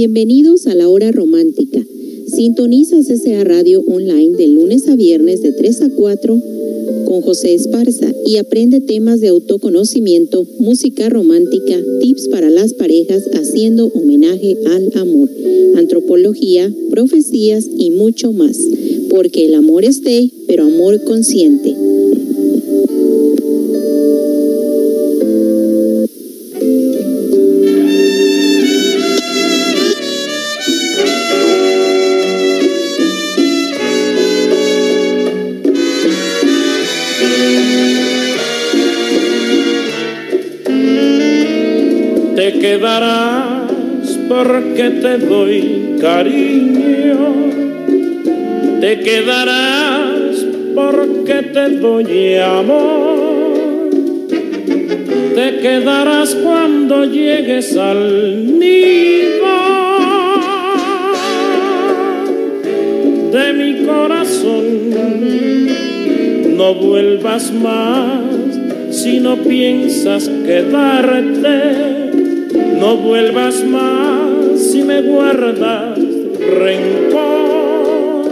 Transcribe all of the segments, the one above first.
Bienvenidos a la hora romántica. Sintoniza CCA Radio Online de lunes a viernes de 3 a 4 con José Esparza y aprende temas de autoconocimiento, música romántica, tips para las parejas haciendo homenaje al amor, antropología, profecías y mucho más. Porque el amor es pero amor consciente. Quedarás porque te doy cariño. Te quedarás porque te doy amor. Te quedarás cuando llegues al nido de mi corazón. No vuelvas más si no piensas quedarte no vuelvas más si me guardas rencor,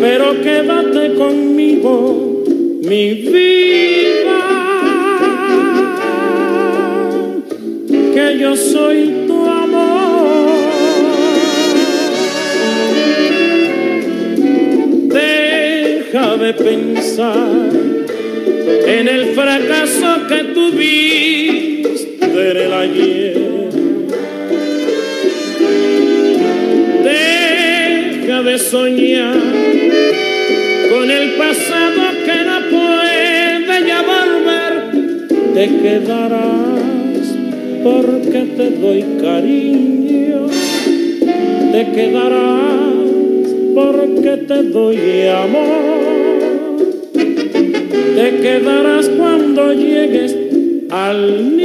pero quédate conmigo, mi vida, que yo soy tu amor. Deja de pensar en el fracaso que tuviste Deja de soñar con el pasado que no puede ya volver. Te quedarás porque te doy cariño. Te quedarás porque te doy amor. Te quedarás cuando llegues al nido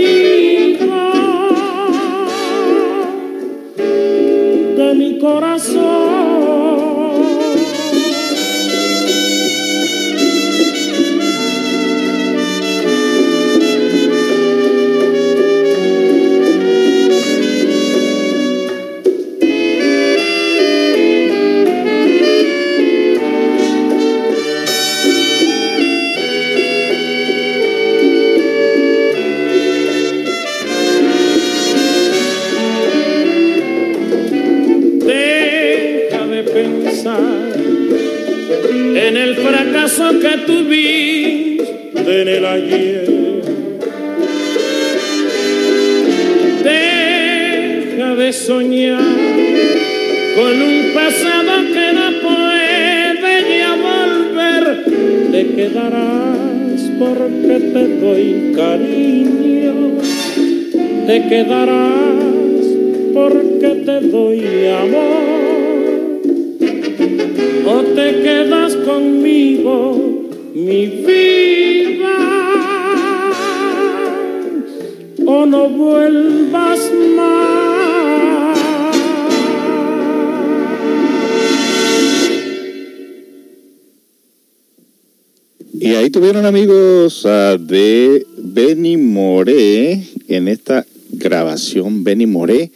quedarás porque te doy amor. O te quedas conmigo, mi vida, o no vuelvas más. Y ahí tuvieron amigos de Benny Moré en esta grabación Benny Moré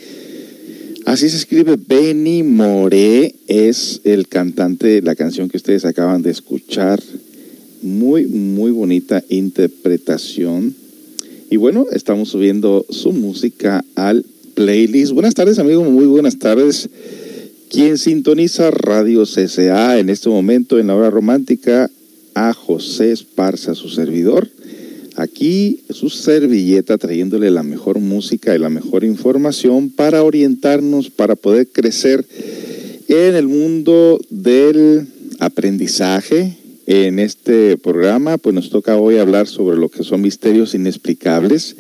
Así se escribe Benny Moré, es el cantante de la canción que ustedes acaban de escuchar. Muy, muy bonita interpretación. Y bueno, estamos subiendo su música al playlist. Buenas tardes, amigos, muy buenas tardes. Quien sintoniza Radio CCA en este momento en la hora romántica, a José Esparza, su servidor. Aquí su servilleta trayéndole la mejor música y la mejor información para orientarnos, para poder crecer en el mundo del aprendizaje. En este programa, pues nos toca hoy hablar sobre lo que son misterios inexplicables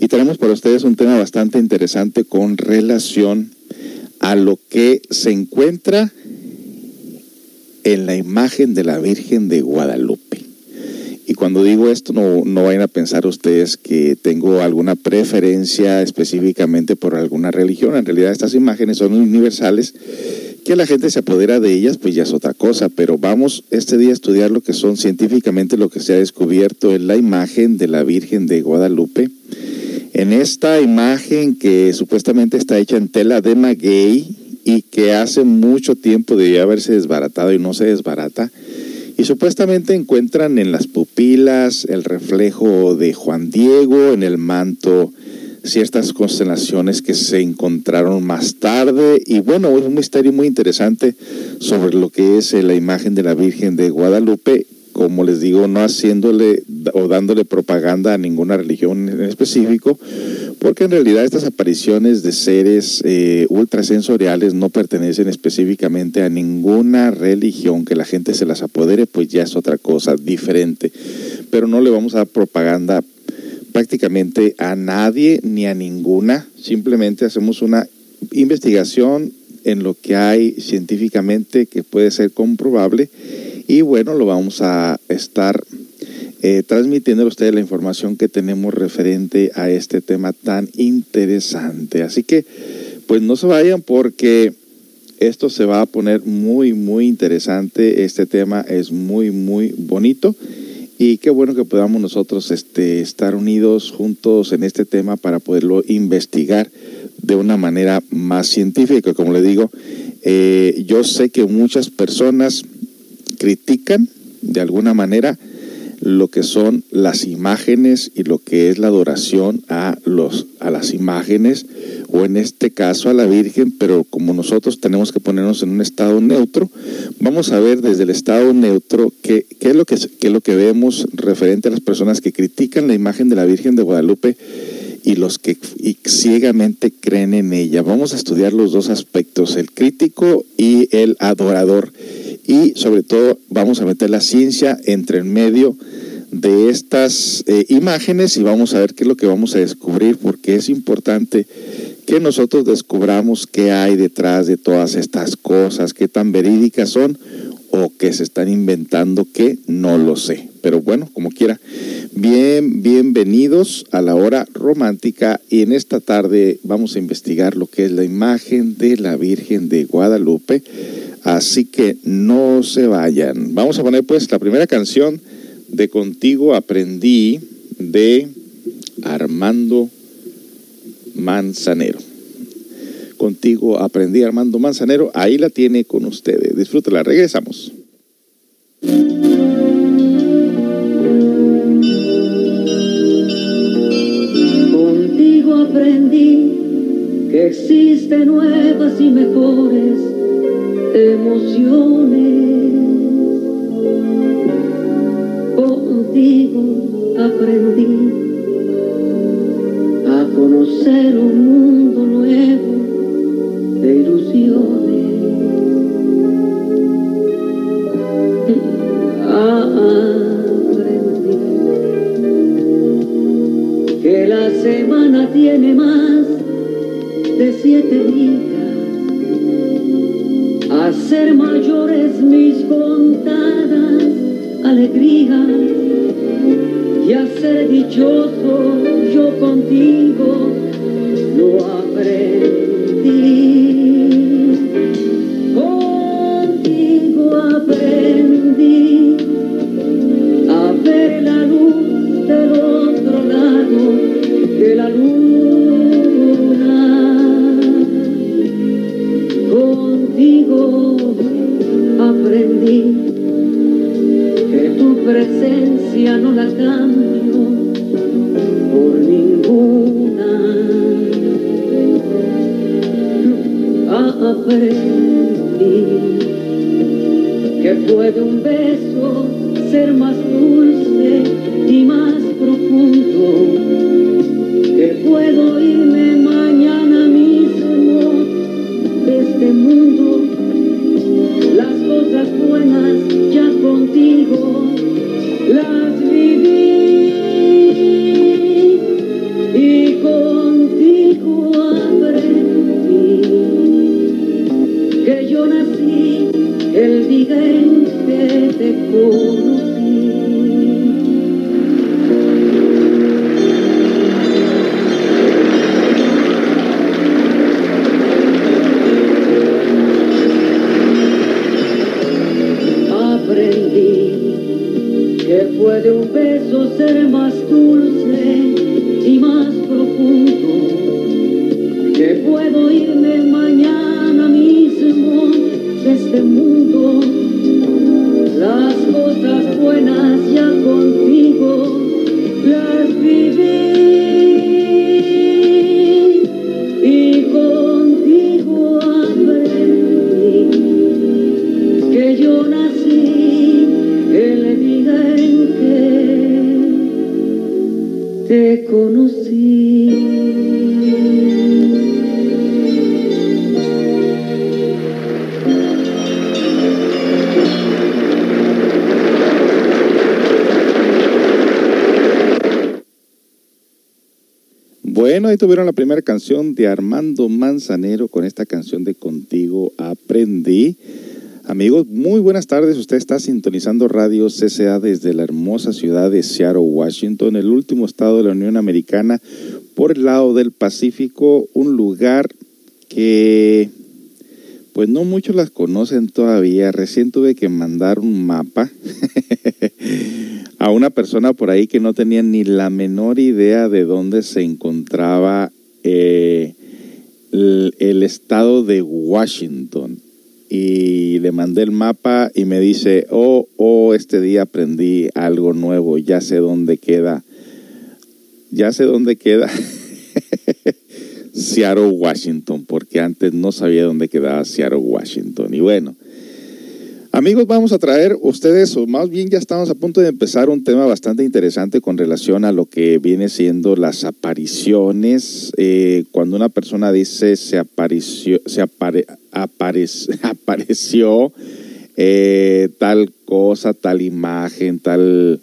y tenemos para ustedes un tema bastante interesante con relación a lo que se encuentra en la imagen de la Virgen de Guadalupe. Cuando digo esto, no, no vayan a pensar ustedes que tengo alguna preferencia específicamente por alguna religión. En realidad estas imágenes son universales. Que la gente se apodera de ellas, pues ya es otra cosa. Pero vamos este día a estudiar lo que son científicamente lo que se ha descubierto en la imagen de la Virgen de Guadalupe En esta imagen que supuestamente está hecha en tela de maguey y que hace mucho tiempo debía haberse desbaratado y no se desbarata, y supuestamente encuentran en las pupilas el reflejo de Juan Diego, en el manto ciertas constelaciones que se encontraron más tarde. Y bueno, es un misterio muy interesante sobre lo que es la imagen de la Virgen de Guadalupe, como les digo, no haciéndole o dándole propaganda a ninguna religión en específico, porque en realidad estas apariciones de seres eh, ultrasensoriales no pertenecen específicamente a ninguna religión, que la gente se las apodere, pues ya es otra cosa diferente, pero no le vamos a dar propaganda prácticamente a nadie ni a ninguna, simplemente hacemos una investigación en lo que hay científicamente que puede ser comprobable y bueno, lo vamos a estar eh, transmitiendo a ustedes la información que tenemos referente a este tema tan interesante. Así que, pues no se vayan porque esto se va a poner muy, muy interesante. Este tema es muy, muy bonito. Y qué bueno que podamos nosotros este, estar unidos juntos en este tema para poderlo investigar de una manera más científica. Como le digo, eh, yo sé que muchas personas critican de alguna manera lo que son las imágenes y lo que es la adoración a, los, a las imágenes o en este caso a la Virgen, pero como nosotros tenemos que ponernos en un estado neutro, vamos a ver desde el estado neutro qué, qué es, lo que, es lo que vemos referente a las personas que critican la imagen de la Virgen de Guadalupe y los que ciegamente creen en ella. Vamos a estudiar los dos aspectos, el crítico y el adorador y sobre todo vamos a meter la ciencia entre el medio de estas eh, imágenes y vamos a ver qué es lo que vamos a descubrir porque es importante que nosotros descubramos qué hay detrás de todas estas cosas, qué tan verídicas son o que se están inventando que no lo sé. Pero bueno, como quiera, bien, bienvenidos a la hora romántica y en esta tarde vamos a investigar lo que es la imagen de la Virgen de Guadalupe Así que no se vayan. Vamos a poner pues la primera canción de Contigo Aprendí de Armando Manzanero. Contigo Aprendí Armando Manzanero. Ahí la tiene con ustedes. Disfrútela. Regresamos. Contigo aprendí que existen nuevas y mejores emociones. Contigo aprendí a conocer un mundo nuevo de ilusiones. Aprendí que la semana tiene más de siete días ser mayores mis contadas alegrías y a ser dichoso yo contigo lo aprendí. Contigo aprendí a ver la luz del otro lado de la luna. Contigo aprendí que tu presencia no la cambio por ninguna. Aprendí que puede un beso ser más dulce y más profundo, que puedo irme ahí la primera canción de Armando Manzanero con esta canción de Contigo Aprendí. Amigos, muy buenas tardes. Usted está sintonizando Radio CCA desde la hermosa ciudad de Seattle, Washington, el último estado de la Unión Americana, por el lado del Pacífico, un lugar que pues no muchos las conocen todavía. Recién tuve que mandar un mapa a una persona por ahí que no tenía ni la menor idea de dónde se encontraba eh, el, el estado de Washington y le mandé el mapa y me dice, oh, oh, este día aprendí algo nuevo, ya sé dónde queda, ya sé dónde queda Seattle, Washington, porque antes no sabía dónde quedaba Seattle, Washington. Y bueno, amigos, vamos a traer ustedes, o más bien ya estamos a punto de empezar un tema bastante interesante con relación a lo que viene siendo las apariciones. Eh, cuando una persona dice se apareció, se apare, apareció, eh, tal cosa, tal imagen, tal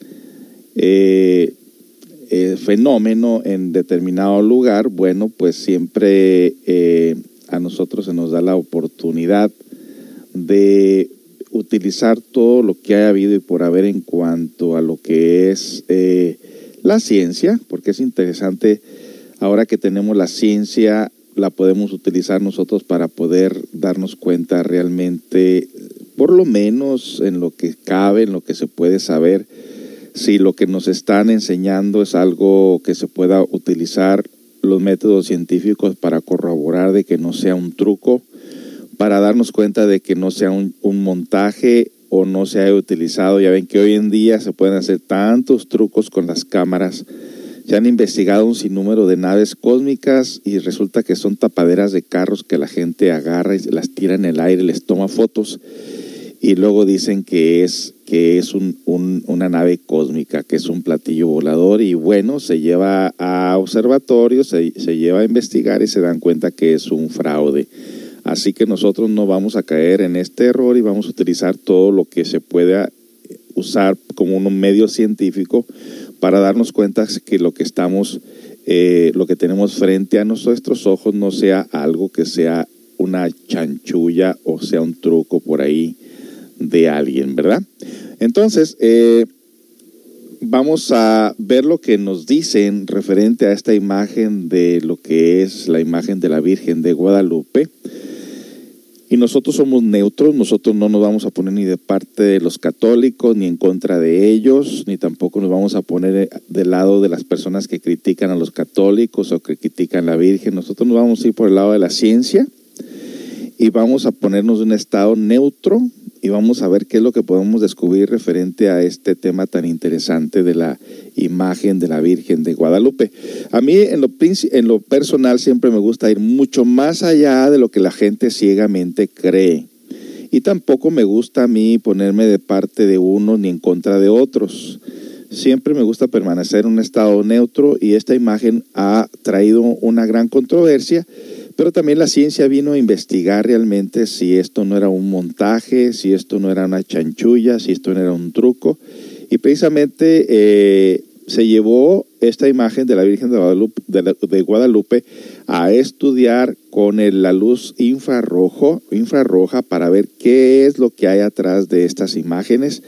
eh, fenómeno en determinado lugar, bueno, pues siempre a nosotros se nos da la oportunidad de utilizar todo lo que haya habido y por haber en cuanto a lo que es eh, la ciencia, porque es interesante. Ahora que tenemos la ciencia la podemos utilizar nosotros para poder darnos cuenta realmente, por lo menos en lo que cabe, en lo que se puede saber, si lo que nos están enseñando es algo que se pueda utilizar los métodos científicos para corroborar de que no sea un truco, para darnos cuenta de que no sea un, un montaje o no se haya utilizado. Ya ven que hoy en día se pueden hacer tantos trucos con las cámaras se han investigado un sinnúmero de naves cósmicas y resulta que son tapaderas de carros que la gente agarra y las tira en el aire, les toma fotos y luego dicen que es, que es un, un, una nave cósmica, que es un platillo volador y bueno, se lleva a observatorios, se, se lleva a investigar y se dan cuenta que es un fraude. Así que nosotros no vamos a caer en este error y vamos a utilizar todo lo que se pueda usar como un medio científico para darnos cuenta que lo que estamos, eh, lo que tenemos frente a nuestros ojos no sea algo que sea una chanchulla o sea un truco por ahí de alguien, ¿verdad? Entonces, eh, vamos a ver lo que nos dicen referente a esta imagen de lo que es la imagen de la Virgen de Guadalupe. Y nosotros somos neutros, nosotros no nos vamos a poner ni de parte de los católicos, ni en contra de ellos, ni tampoco nos vamos a poner del lado de las personas que critican a los católicos o que critican a la Virgen. Nosotros nos vamos a ir por el lado de la ciencia y vamos a ponernos en un estado neutro y vamos a ver qué es lo que podemos descubrir referente a este tema tan interesante de la imagen de la Virgen de Guadalupe. A mí en lo, en lo personal siempre me gusta ir mucho más allá de lo que la gente ciegamente cree. Y tampoco me gusta a mí ponerme de parte de uno ni en contra de otros. Siempre me gusta permanecer en un estado neutro y esta imagen ha traído una gran controversia pero también la ciencia vino a investigar realmente si esto no era un montaje, si esto no era una chanchulla, si esto no era un truco. Y precisamente eh, se llevó esta imagen de la Virgen de Guadalupe, de, Guadalupe a estudiar con el, la luz infrarrojo, infrarroja para ver qué es lo que hay atrás de estas imágenes,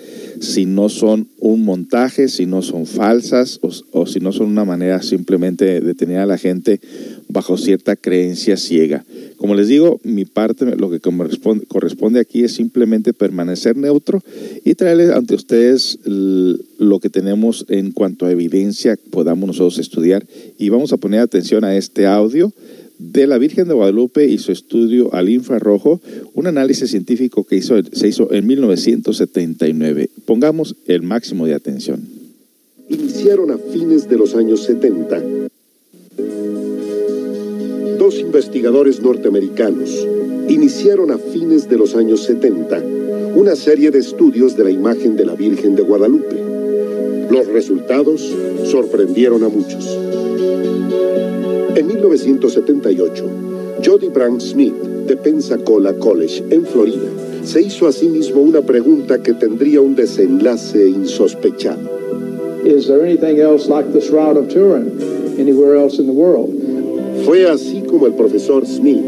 si no son un montaje, si no son falsas o, o si no son una manera simplemente de tener a la gente bajo cierta creencia ciega. Como les digo, mi parte, lo que corresponde aquí es simplemente permanecer neutro y traerles ante ustedes lo que tenemos en cuanto a evidencia podamos nosotros estudiar. Y vamos a poner atención a este audio de la Virgen de Guadalupe y su estudio al infrarrojo, un análisis científico que hizo, se hizo en 1979. Pongamos el máximo de atención. Iniciaron a fines de los años 70 dos investigadores norteamericanos iniciaron a fines de los años 70 una serie de estudios de la imagen de la Virgen de Guadalupe. Los resultados sorprendieron a muchos. En 1978, Jody Brown Smith, de Pensacola College, en Florida, se hizo a sí mismo una pregunta que tendría un desenlace insospechado. Is there anything else like the Shroud of Turin anywhere else in the world? Fue así como el profesor Smith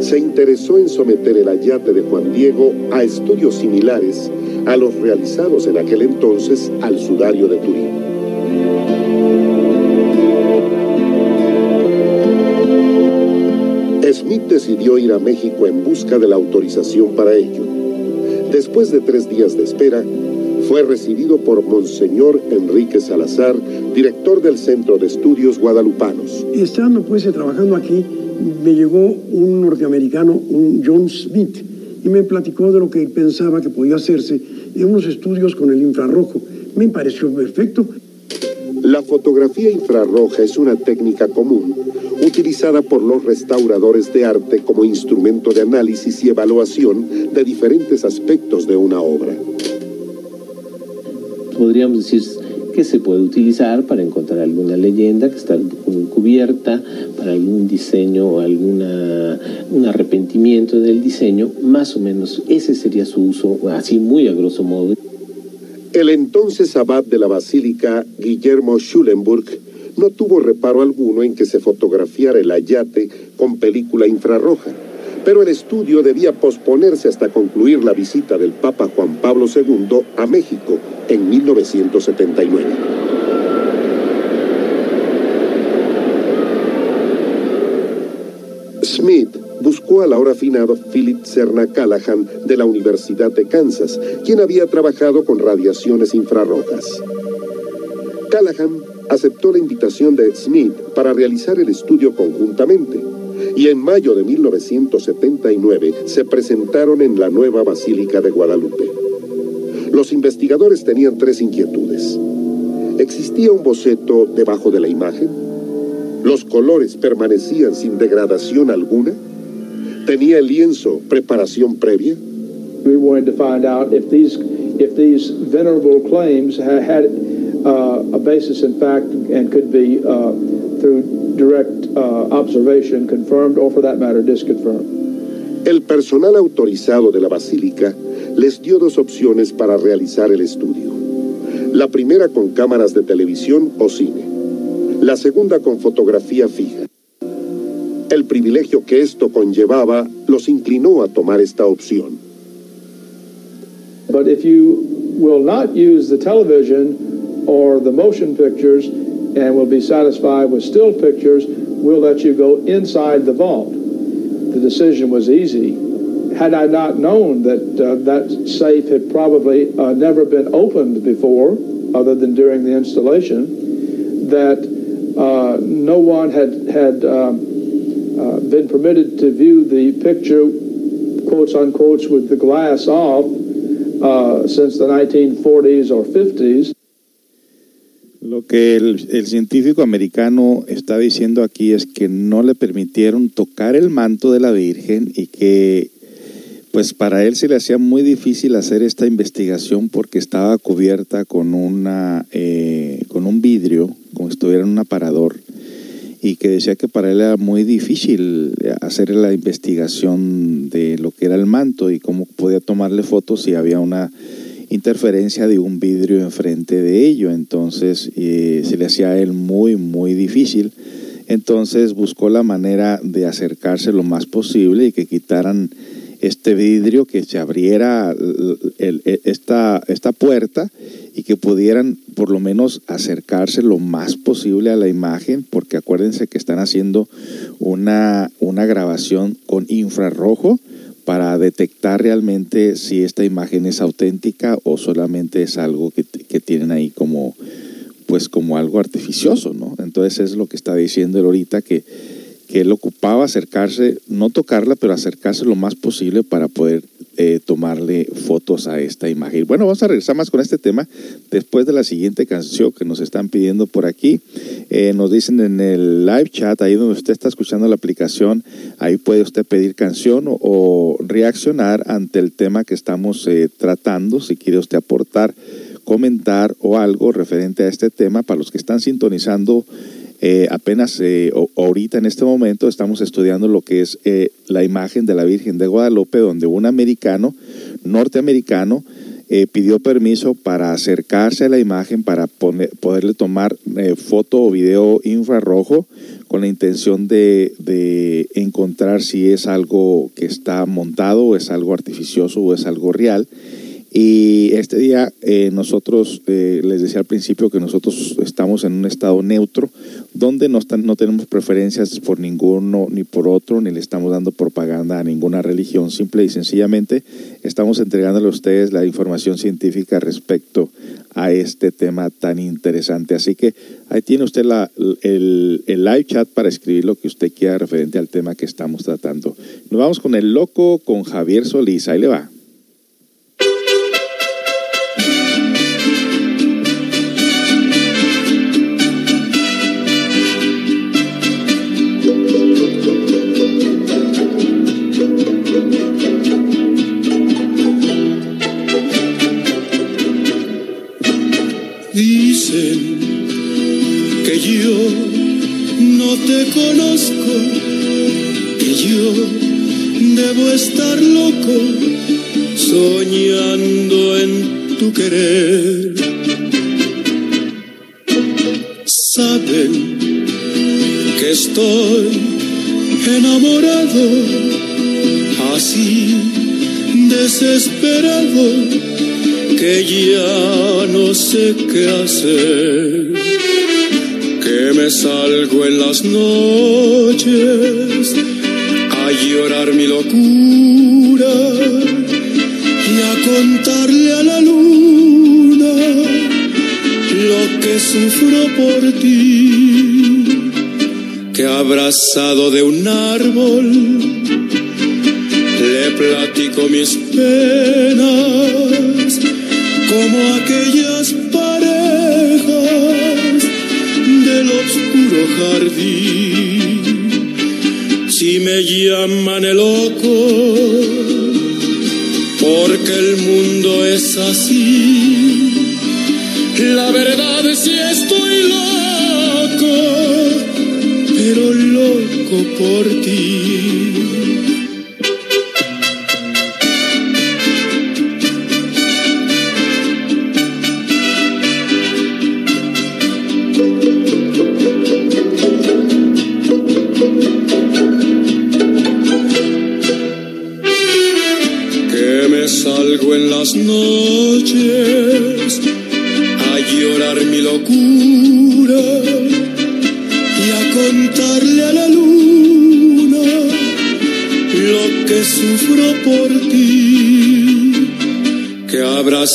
se interesó en someter el ayate de Juan Diego a estudios similares a los realizados en aquel entonces al sudario de Turín. Smith decidió ir a México en busca de la autorización para ello. Después de tres días de espera, fue recibido por Monseñor Enrique Salazar, director del Centro de Estudios Guadalupanos. Estando pues trabajando aquí, me llegó un norteamericano, un John Smith, y me platicó de lo que pensaba que podía hacerse en unos estudios con el infrarrojo. Me pareció perfecto. La fotografía infrarroja es una técnica común utilizada por los restauradores de arte como instrumento de análisis y evaluación de diferentes aspectos de una obra. Podríamos decir que se puede utilizar para encontrar alguna leyenda que está cubierta, para algún diseño o alguna, un arrepentimiento del diseño, más o menos ese sería su uso, así muy a grosso modo. El entonces abad de la basílica, Guillermo Schulenburg, no tuvo reparo alguno en que se fotografiara el ayate con película infrarroja, pero el estudio debía posponerse hasta concluir la visita del Papa Juan Pablo II a México en 1979. Smith buscó al ahora afinado Philip Cerna Callahan de la Universidad de Kansas, quien había trabajado con radiaciones infrarrojas. Callahan aceptó la invitación de Smith para realizar el estudio conjuntamente y en mayo de 1979 se presentaron en la nueva Basílica de Guadalupe. Los investigadores tenían tres inquietudes. ¿Existía un boceto debajo de la imagen? ¿Los colores permanecían sin degradación alguna? ¿Tenía el lienzo preparación previa? We wanted to find out if these, if these venerable claims had a basis in fact and could be uh, through direct uh, observation confirmed or for that matter disconfirmed. El personal autorizado de la basílica les dio dos opciones para realizar el estudio. La primera con cámaras de televisión o cine. La segunda con fotografía fija. El privilegio que esto conllevaba los inclinó a tomar esta opción. But if you will not use the television or the motion pictures and will be satisfied with still pictures, we'll let you go inside the vault. The decision was easy. Had I not known that uh, that safe had probably uh, never been opened before, other than during the installation, that uh, no one had had um, uh, been permitted to view the picture, quotes unquotes, with the glass off uh, since the 1940s or 50s. Lo que el, científico americano está diciendo aquí es que no le permitieron tocar el manto de la Virgen y que pues para él se le hacía muy difícil hacer esta investigación porque estaba cubierta con, una, eh, con un vidrio, como si estuviera en un aparador, y que decía que para él era muy difícil hacer la investigación de lo que era el manto y cómo podía tomarle fotos si había una interferencia de un vidrio enfrente de ello. Entonces eh, se le hacía a él muy, muy difícil. Entonces buscó la manera de acercarse lo más posible y que quitaran este vidrio, que se abriera esta, esta puerta y que pudieran por lo menos acercarse lo más posible a la imagen, porque acuérdense que están haciendo una, una grabación con infrarrojo para detectar realmente si esta imagen es auténtica o solamente es algo que, que tienen ahí como pues como algo artificioso, ¿no? Entonces es lo que está diciendo él ahorita que, que él ocupaba acercarse, no tocarla, pero acercarse lo más posible para poder eh, tomarle fotos a esta imagen. Bueno, vamos a regresar más con este tema después de la siguiente canción que nos están pidiendo por aquí. Eh, nos dicen en el live chat, ahí donde usted está escuchando la aplicación, ahí puede usted pedir canción o, reaccionar ante el tema que estamos eh, tratando, si quiere usted aportar comentar o algo referente a este tema para los que están sintonizando eh, apenas eh, ahorita en este momento estamos estudiando lo que es eh, la imagen de la Virgen de Guadalupe, donde un americano, norteamericano, pidió permiso para acercarse a la imagen para poderle tomar foto o video infrarrojo con la intención de, de, encontrar si es algo que está montado o es algo artificioso o es algo real. Y este día eh, nosotros, eh, les decía al principio que nosotros estamos en un estado neutro, donde no, no tenemos preferencias por ninguno ni por otro, ni le estamos dando propaganda a ninguna religión. Simple y sencillamente estamos entregándole a ustedes la información científica respecto a este tema tan interesante. Así que ahí tiene usted la, el, el live chat para escribir lo que usted quiera referente al tema que estamos tratando. Nos vamos con el loco, con Javier Solís. Ahí le va. Te conozco, que yo debo estar loco soñando en tu querer. Saben que estoy enamorado, así desesperado que ya no sé qué hacer, que me salgo en las noches a llorar mi locura y a contarle a la luna lo que sufro por ti, que abrazado de un árbol le platico mis penas como aquellas Si me llaman el loco, porque el mundo es así. La verdad es que estoy loco, pero loco por ti.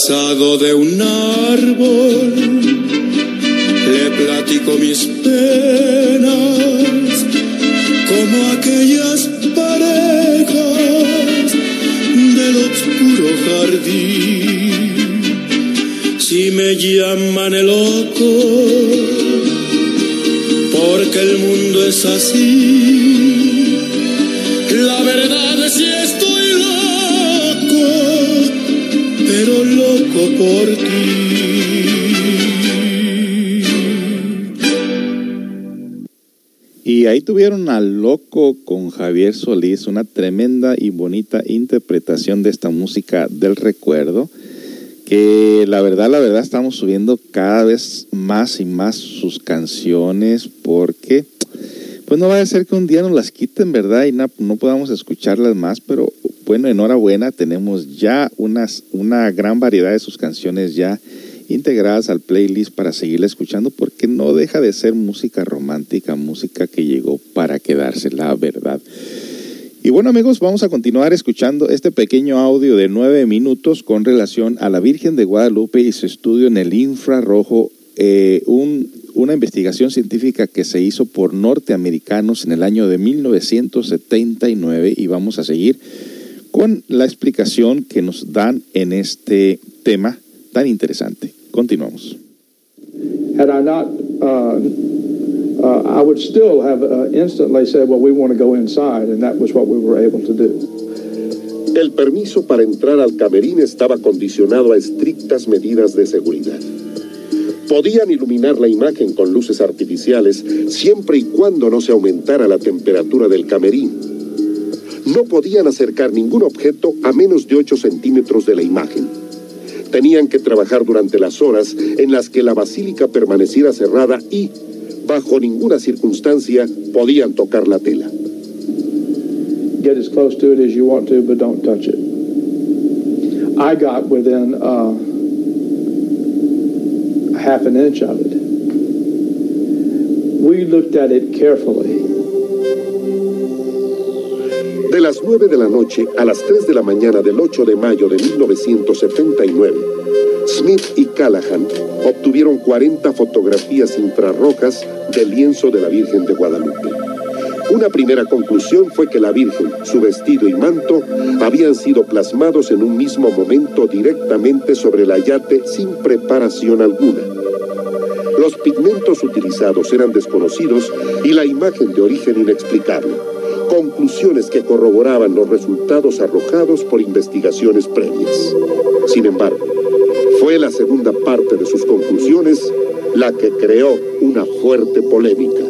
De un árbol le platico mis penas como aquellas oscuro jardín. Si me llaman el loco, porque el mundo es así. Con Javier Solís, una tremenda y bonita interpretación de esta música del recuerdo, que la verdad, la verdad estamos subiendo cada vez más y más sus canciones porque pues no va a ser que un día nos las quiten, ¿verdad? Y no, no podamos escucharlas más, pero bueno, enhorabuena, tenemos ya unas, una gran variedad de sus canciones ya integradas al playlist para seguirla escuchando porque no deja de ser música romántica, música que llegó para quedarse, la verdad. Y bueno amigos, vamos a continuar escuchando este pequeño audio de nueve minutos con relación a la Virgen de Guadalupe y su estudio en el infrarrojo, eh, un, una investigación científica que se hizo por norteamericanos en el año de 1979 y vamos a seguir con la explicación que nos dan en este tema tan interesante. Continuamos. Had I not, uh, uh, I would still have uh, instantly said, well, we want to go inside, and that was what we were able to do. El permiso para entrar al camerín estaba condicionado a estrictas medidas de seguridad. Podían iluminar la imagen con luces artificiales siempre y cuando no se aumentara la temperatura del camerín. No podían acercar ningún objeto a menos de 8 centímetros de la imagen. Tenían que trabajar durante las horas en las que la basílica permaneciera cerrada y, bajo ninguna circunstancia, podían tocar la tela. Get as close to it as you want to, but don't touch it. I got within uh, half an inch of it. We looked at it carefully. De las 9 de la noche a las 3 de la mañana del 8 de mayo de 1979, Smith y Callahan obtuvieron 40 fotografías infrarrojas del lienzo de la Virgen de Guadalupe. Una primera conclusión fue que la Virgen, su vestido y manto habían sido plasmados en un mismo momento directamente sobre el ayate sin preparación alguna. Los pigmentos utilizados eran desconocidos y la imagen de origen inexplicable. Conclusiones que corroboraban los resultados arrojados por investigaciones previas. Sin embargo, fue la segunda parte de sus conclusiones la que creó una fuerte polémica.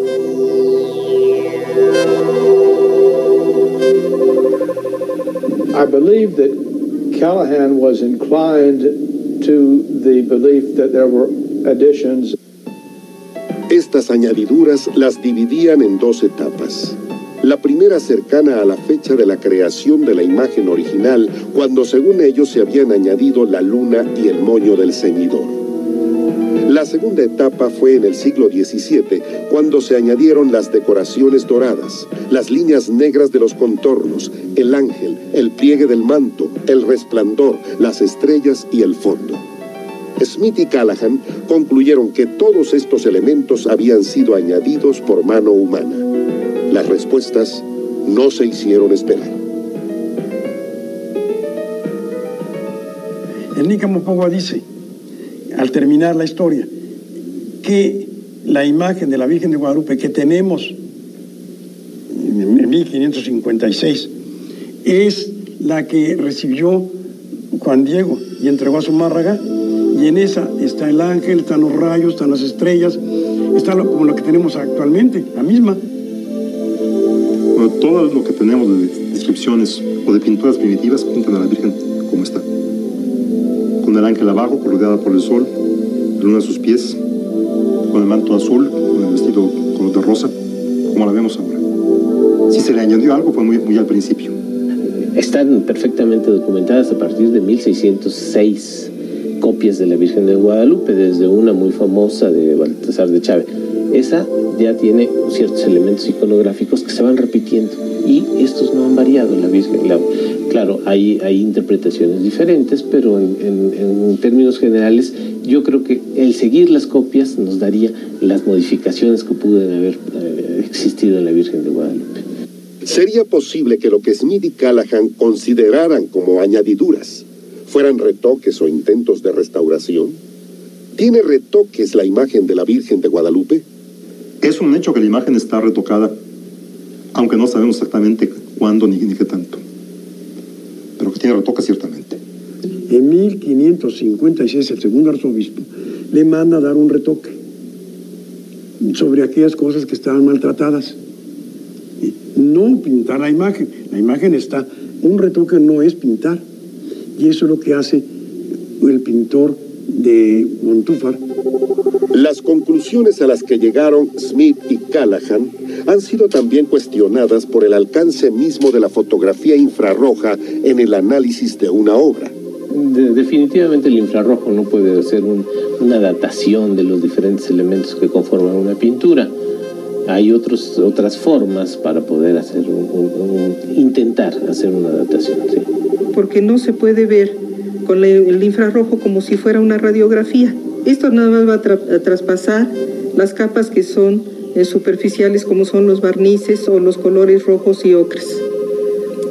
I believe that Callahan was inclined to the belief that there were additions. Estas añadiduras las dividían en dos etapas. La primera cercana a la fecha de la creación de la imagen original, cuando según ellos se habían añadido la luna y el moño del ceñidor. La segunda etapa fue en el siglo XVII, cuando se añadieron las decoraciones doradas, las líneas negras de los contornos, el ángel, el pliegue del manto, el resplandor, las estrellas y el fondo. Smith y Callahan concluyeron que todos estos elementos habían sido añadidos por mano humana. Las respuestas no se hicieron esperar. El Nícamo Pogua dice, al terminar la historia, que la imagen de la Virgen de Guadalupe que tenemos en 1556 es la que recibió Juan Diego y entregó a su márraga, y en esa está el ángel, están los rayos, están las estrellas, está lo, como lo que tenemos actualmente, la misma. Bueno, todo lo que tenemos de descripciones o de pinturas primitivas pintan a la Virgen como está. Con el ángel abajo, rodeada por el sol, la luna a sus pies, con el manto azul, con el vestido color de rosa, como la vemos ahora. Si se le añadió algo fue muy, muy al principio. Están perfectamente documentadas a partir de 1606 copias de la Virgen de Guadalupe, desde una muy famosa de Baltasar de Chávez. Esa ya tiene ciertos elementos iconográficos que se van repitiendo y estos no han variado la Virgen. La, claro, hay, interpretaciones diferentes, pero en términos generales yo creo que el seguir las copias nos daría las modificaciones que pudieran haber eh, existido en la Virgen de Guadalupe. ¿Sería posible que lo que Smith y Callahan consideraran como añadiduras fueran retoques o intentos de restauración? ¿Tiene retoques la imagen de la Virgen de Guadalupe? Es un hecho que la imagen está retocada, aunque no sabemos exactamente cuándo ni, qué tanto. Pero que tiene retoques ciertamente. En 1556 el segundo arzobispo le manda a dar un retoque sobre aquellas cosas que estaban maltratadas. No pintar la imagen. La imagen está, un retoque no es pintar. Y eso es lo que hace el pintor de Montúfar. Las conclusiones a las que llegaron Smith y Callahan han sido también cuestionadas por el alcance mismo de la fotografía infrarroja en el análisis de una obra. De, definitivamente el infrarrojo no puede hacer un, una datación de los diferentes elementos que conforman una pintura. Hay otros, otras formas para poder hacer un, un, intentar hacer una datación. ¿sí? Porque no se puede ver con el infrarrojo como si fuera una radiografía. Esto nada más va a, tra a traspasar las capas que son eh, superficiales como son los barnices o los colores rojos y ocres.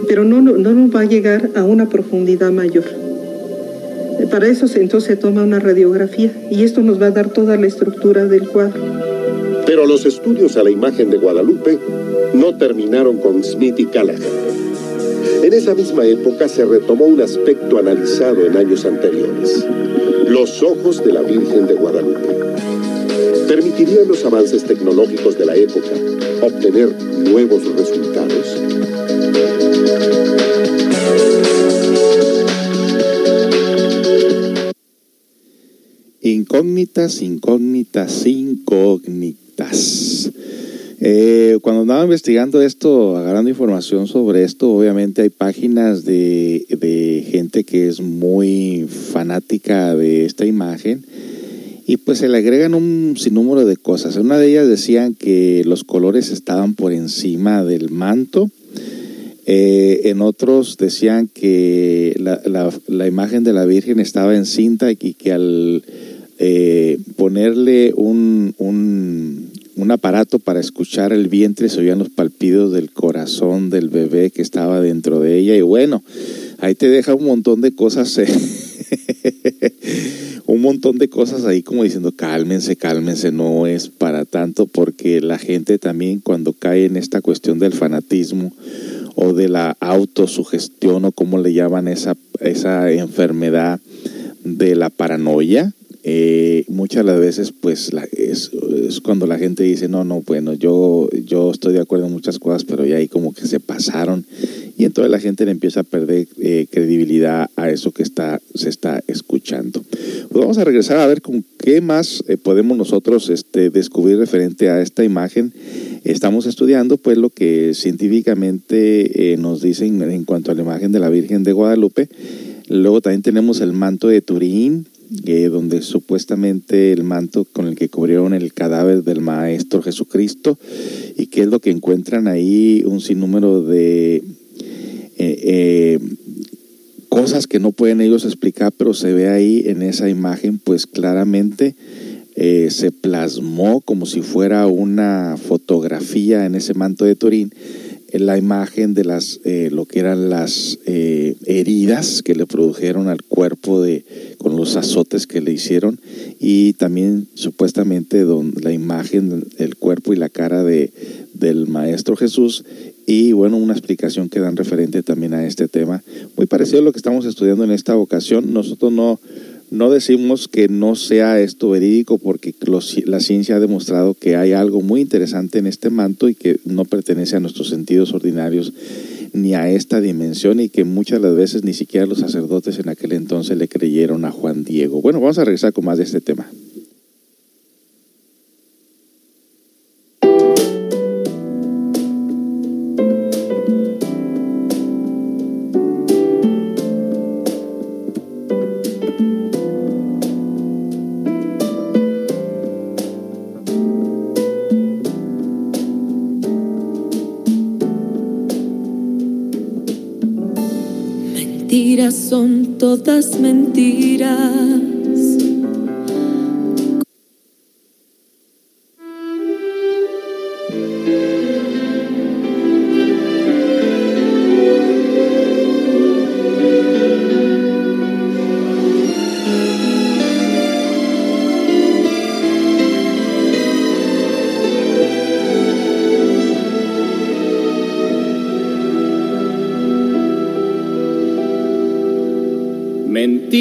Pero no, no, no nos va a llegar a una profundidad mayor. Para eso entonces se toma una radiografía y esto nos va a dar toda la estructura del cuadro. Pero los estudios a la imagen de Guadalupe no terminaron con Smith y Callahan. En esa misma época se retomó un aspecto analizado en años anteriores, los ojos de la Virgen de Guadalupe. ¿Permitirían los avances tecnológicos de la época obtener nuevos resultados? Incógnitas, incógnitas, incógnitas. Eh, cuando andaba investigando esto, agarrando información sobre esto, obviamente hay páginas de, de gente que es muy fanática de esta imagen y pues se le agregan un sinnúmero de cosas. En una de ellas decían que los colores estaban por encima del manto. Eh, en otros decían que la, la, imagen de la Virgen estaba en cinta y que al eh, ponerle un, un, un, aparato para escuchar el vientre se oían los palpidos del corazón del bebé que estaba dentro de ella. Y bueno, ahí te deja un montón de cosas. Eh. un montón de cosas ahí como diciendo cálmense, cálmense, no es para tanto porque la gente también cuando cae en esta cuestión del fanatismo o de la autosugestión o como le llaman esa, esa enfermedad de la paranoia, eh, muchas de las veces pues la, es, cuando la gente dice no no bueno yo yo estoy de acuerdo en muchas cosas pero ya ahí como que se pasaron y entonces la gente le empieza a perder eh, credibilidad a eso que está se está escuchando. Pues vamos a regresar a ver con qué más eh, podemos nosotros este descubrir referente a esta imagen. Estamos estudiando pues lo que científicamente eh, nos dicen en cuanto a la imagen de la Virgen de Guadalupe. Luego también tenemos el manto de Turín eh, donde supuestamente el manto con el que cubrieron el cadáver del Maestro Jesucristo y que es lo que encuentran ahí un sinnúmero de eh, eh, cosas que no pueden ellos explicar, pero se ve ahí en esa imagen pues claramente se plasmó como si fuera una fotografía en ese manto de Turín la imagen de las eh, lo que eran las eh, heridas que le produjeron al cuerpo de con los azotes que le hicieron y también supuestamente don, la imagen el cuerpo y la cara de del maestro Jesús. Y bueno una explicación que dan referente también a este tema. Muy parecido a lo que estamos estudiando en esta ocasión. Nosotros no no decimos que no sea esto verídico porque la ciencia ha demostrado que hay algo muy interesante en este manto y que no pertenece a nuestros sentidos ordinarios ni a esta dimensión y que muchas de las veces ni siquiera los sacerdotes en aquel entonces le creyeron a Juan Diego. Bueno, vamos a regresar con más de este tema. Son todas mentiras.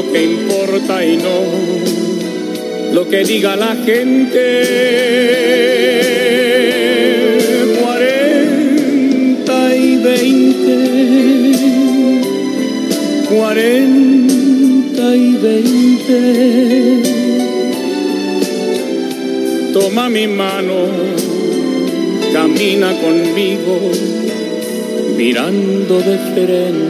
lo que importa y no lo que diga la gente. Cuarenta y veinte, cuarenta y veinte. Toma mi mano, camina conmigo, mirando de frente.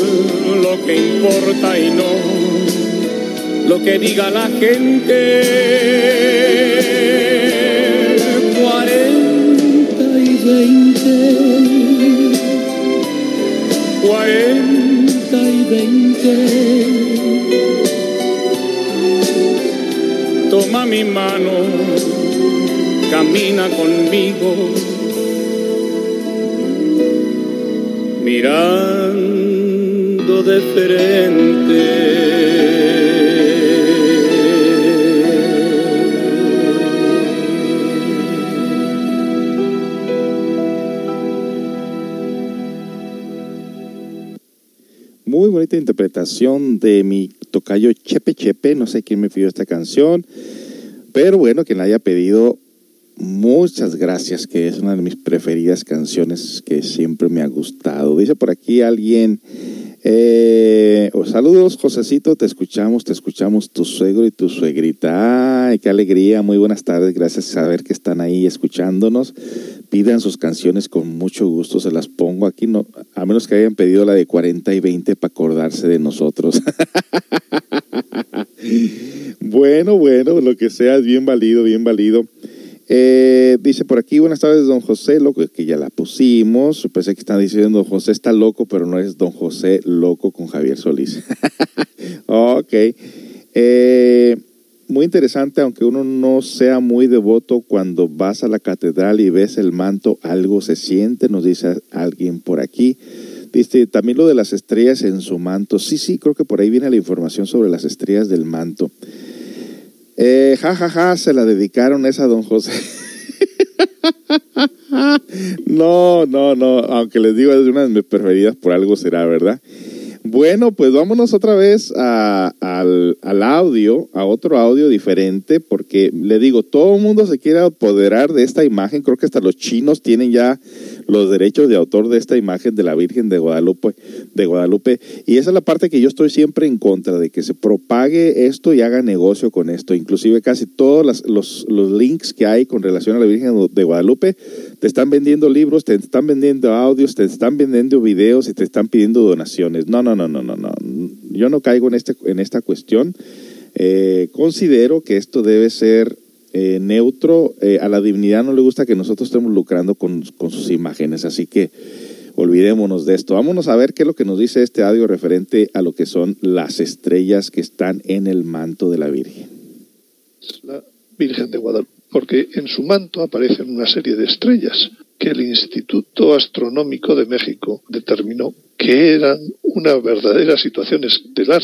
importa y no lo que diga la gente. Cuarenta y veinte, cuarenta y veinte. Toma mi mano, camina conmigo mirando de. Muy bonita interpretación de mi tocayo Chepe Chepe. No sé quién me pidió esta canción, pero bueno, quien la haya pedido, muchas gracias, que es una de mis preferidas canciones que siempre me ha gustado. Dice por aquí alguien, eh, oh, saludos Josecito, te escuchamos, te escuchamos tu suegro y tu suegrita. Ay, qué alegría, muy buenas tardes, gracias a saber que están ahí escuchándonos. Pidan sus canciones con mucho gusto, se las pongo aquí, no, a menos que hayan pedido la de 40 y 20 para acordarse de nosotros. bueno, bueno, lo que sea es bien válido, bien válido. Eh, dice por aquí, buenas tardes, don José, loco, que ya la pusimos. Pensé que están diciendo, José está loco, pero no es don José loco con Javier Solís. ok. Eh, muy interesante, aunque uno no sea muy devoto, cuando vas a la catedral y ves el manto, algo se siente, nos dice alguien por aquí. Dice, también lo de las estrellas en su manto. Sí, sí, creo que por ahí viene la información sobre las estrellas del manto. Eh, ja, ja, ja, se la dedicaron esa a don José. no, no, no, aunque les digo, es una de mis preferidas, por algo será, ¿verdad? Bueno, pues vámonos otra vez al, al audio, a otro audio diferente, porque le digo, todo el mundo se quiere apoderar de esta imagen, creo que hasta los chinos tienen ya los derechos de autor de esta imagen de la Virgen de Guadalupe, de Guadalupe, y esa es la parte que yo estoy siempre en contra de que se propague esto y haga negocio con esto, inclusive casi todos las- los, los links que hay con relación a la Virgen de Guadalupe te están vendiendo libros, te están vendiendo audios, te están vendiendo videos y te están pidiendo donaciones. No, no, no, no, no, no. Yo no caigo en, este, en esta cuestión. Eh, considero que esto debe ser eh, neutro. Eh, a la divinidad no le gusta que nosotros estemos lucrando con, con sus imágenes, así que olvidémonos de esto. Vámonos a ver qué es lo que nos dice este audio referente a lo que son las estrellas que están en el manto de la Virgen. la Virgen de Guadalupe, porque en su manto aparecen una serie de estrellas que el Instituto Astronómico de México determinó que eran una verdadera situación estelar.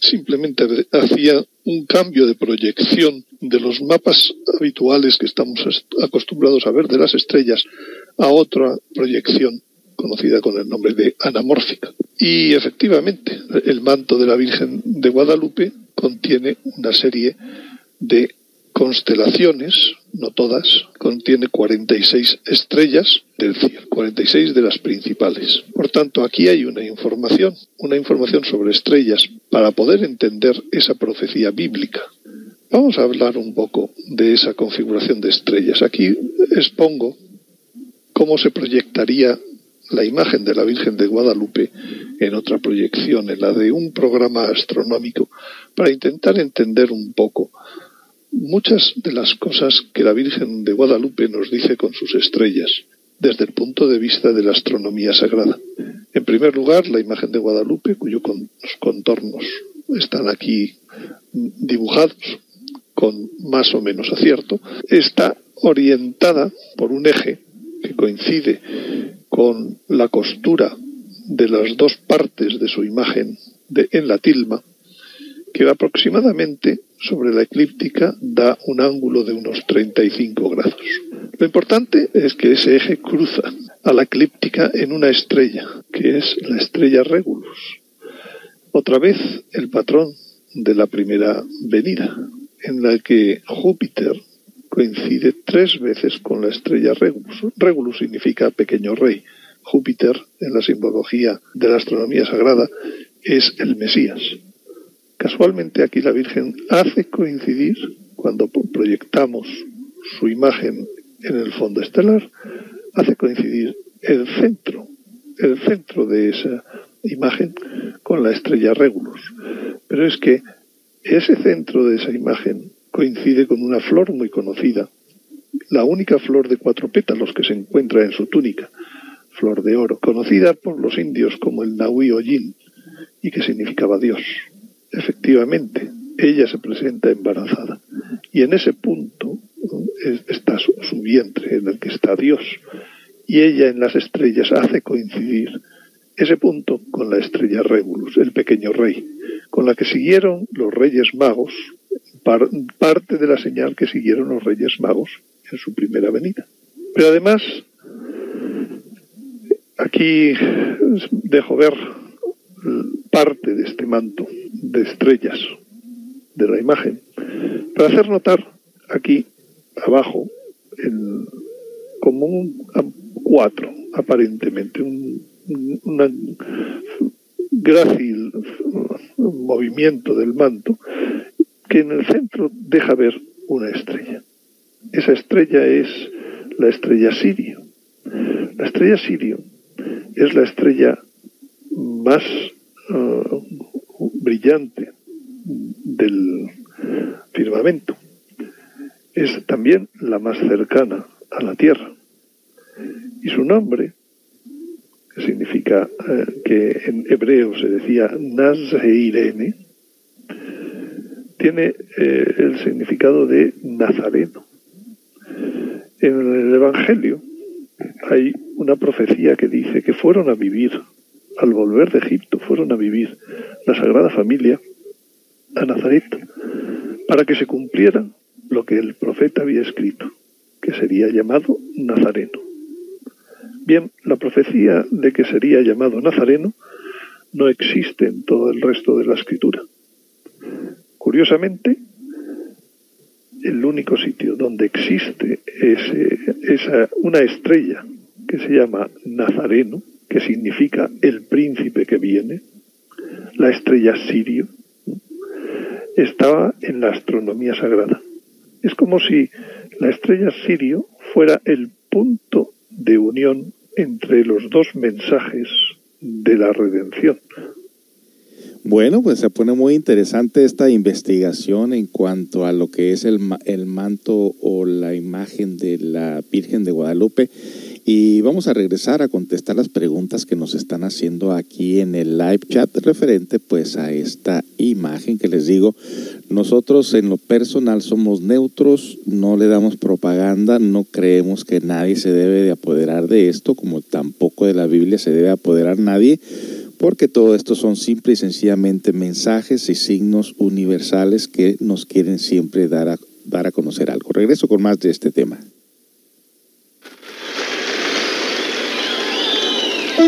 Simplemente hacía un cambio de proyección de los mapas habituales que estamos est- acostumbrados a ver de las estrellas a otra proyección conocida con el nombre de anamórfica. Y efectivamente, el manto de la Virgen de Guadalupe contiene una serie de constelaciones no todas, contiene 46 estrellas del cielo, 46 de las principales. Por tanto, aquí hay una información, una información sobre estrellas para poder entender esa profecía bíblica. Vamos a hablar un poco de esa configuración de estrellas. Aquí expongo cómo se proyectaría la imagen de la Virgen de Guadalupe en otra proyección, en la de un programa astronómico, para intentar entender un poco muchas de las cosas que la Virgen de Guadalupe nos dice con sus estrellas, desde el punto de vista de la astronomía sagrada. En primer lugar, la imagen de Guadalupe, cuyos contornos están aquí dibujados con más o menos acierto, está orientada por un eje que coincide con la costura de las dos partes de su imagen de, en la tilma, que aproximadamente sobre la eclíptica da un ángulo de unos 35 grados. Lo importante es que ese eje cruza a la eclíptica en una estrella, que es la estrella Regulus. Otra vez el patrón de la primera venida, en la que Júpiter coincide tres veces con la estrella Regulus. Regulus significa pequeño rey. Júpiter, en la simbología de la astronomía sagrada, es el Mesías. Casualmente aquí la Virgen hace coincidir, cuando proyectamos su imagen en el fondo estelar, hace coincidir el centro, el centro de esa imagen con la estrella Regulus. Pero es que ese centro de esa imagen coincide con una flor muy conocida, la única flor de cuatro pétalos que se encuentra en su túnica, flor de oro, conocida por los indios como el Nahui Oyin y que significaba Dios. Efectivamente, ella se presenta embarazada. Y en ese punto está su, vientre en el que está Dios. Y ella en las estrellas hace coincidir ese punto con la estrella Regulus, el pequeño rey, con la que siguieron los reyes magos, parte de la señal que siguieron los reyes magos en su primera venida. Pero además, aquí dejo ver parte de este manto de estrellas de la imagen. Para hacer notar aquí abajo como un cuatro aparentemente un, grácil movimiento del manto que en el centro deja ver una estrella. Esa estrella es la estrella Sirio. La estrella Sirio es la estrella más uh, brillante del firmamento. Es también la más cercana a la Tierra. Y su nombre, que significa uh, que en hebreo se decía Nazreirene, tiene eh, el significado de Nazareno. En el Evangelio hay una profecía que dice que fueron a vivir, al volver de Egipto, fueron a vivir la Sagrada Familia a Nazaret para que se cumpliera lo que el profeta había escrito, que sería llamado Nazareno. Bien, la profecía de que sería llamado Nazareno no existe en todo el resto de la escritura. Curiosamente, el único sitio donde existe esa, una estrella que se llama Nazareno, que significa el príncipe que viene, la estrella Sirio, estaba en la astronomía sagrada. Es como si la estrella Sirio fuera el punto de unión entre los dos mensajes de la redención. Bueno, pues se pone muy interesante esta investigación en cuanto a lo que es el, el manto o la imagen de la Virgen de Guadalupe. Y vamos a regresar a contestar las preguntas que nos están haciendo aquí en el live chat referente pues a esta imagen que les digo. Nosotros en lo personal somos neutros, no le damos propaganda, no creemos que nadie se debe de apoderar de esto, como tampoco de la Biblia se debe apoderar nadie porque todo esto son simple y sencillamente mensajes y signos universales que nos quieren siempre dar a, dar a conocer algo. Regreso con más de este tema.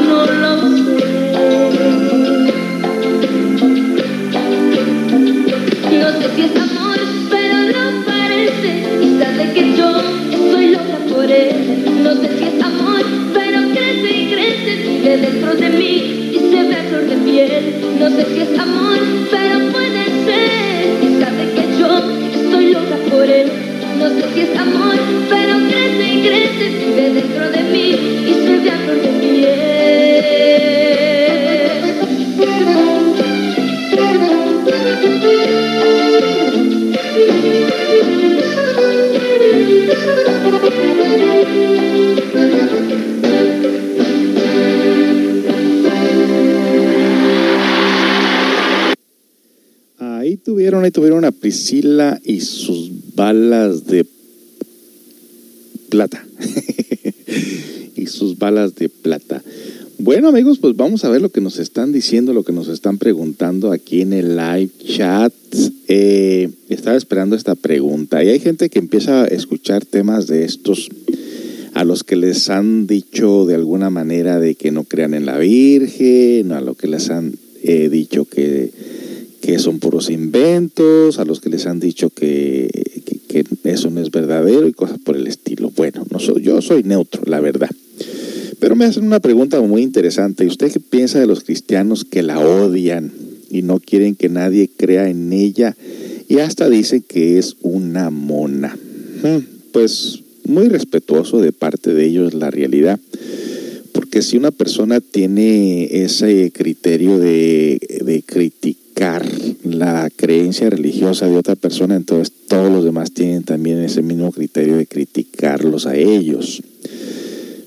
no lo sé. Priscila y sus balas de plata. y sus balas de plata. Bueno amigos, pues vamos a ver lo que nos están diciendo, lo que nos están preguntando aquí en el live chat. Eh, estaba esperando esta pregunta y hay gente que empieza a escuchar temas de estos a los que les han dicho de alguna manera de que no crean en la Virgen, a lo que les han eh, dicho que, que son puros inventos, a los que les han dicho que, eso no es verdadero y cosas por el estilo. Bueno, no soy, yo soy neutro, la verdad. Pero me hacen una pregunta muy interesante. ¿Y usted qué piensa de los cristianos que la odian y no quieren que nadie crea en ella? Y hasta dicen que es una mona. Hmm, Pues muy respetuoso de parte de ellos la realidad. Porque si una persona tiene ese criterio de, de criticar la creencia religiosa de otra persona, entonces todos los demás tienen también ese mismo criterio de criticarlos a ellos.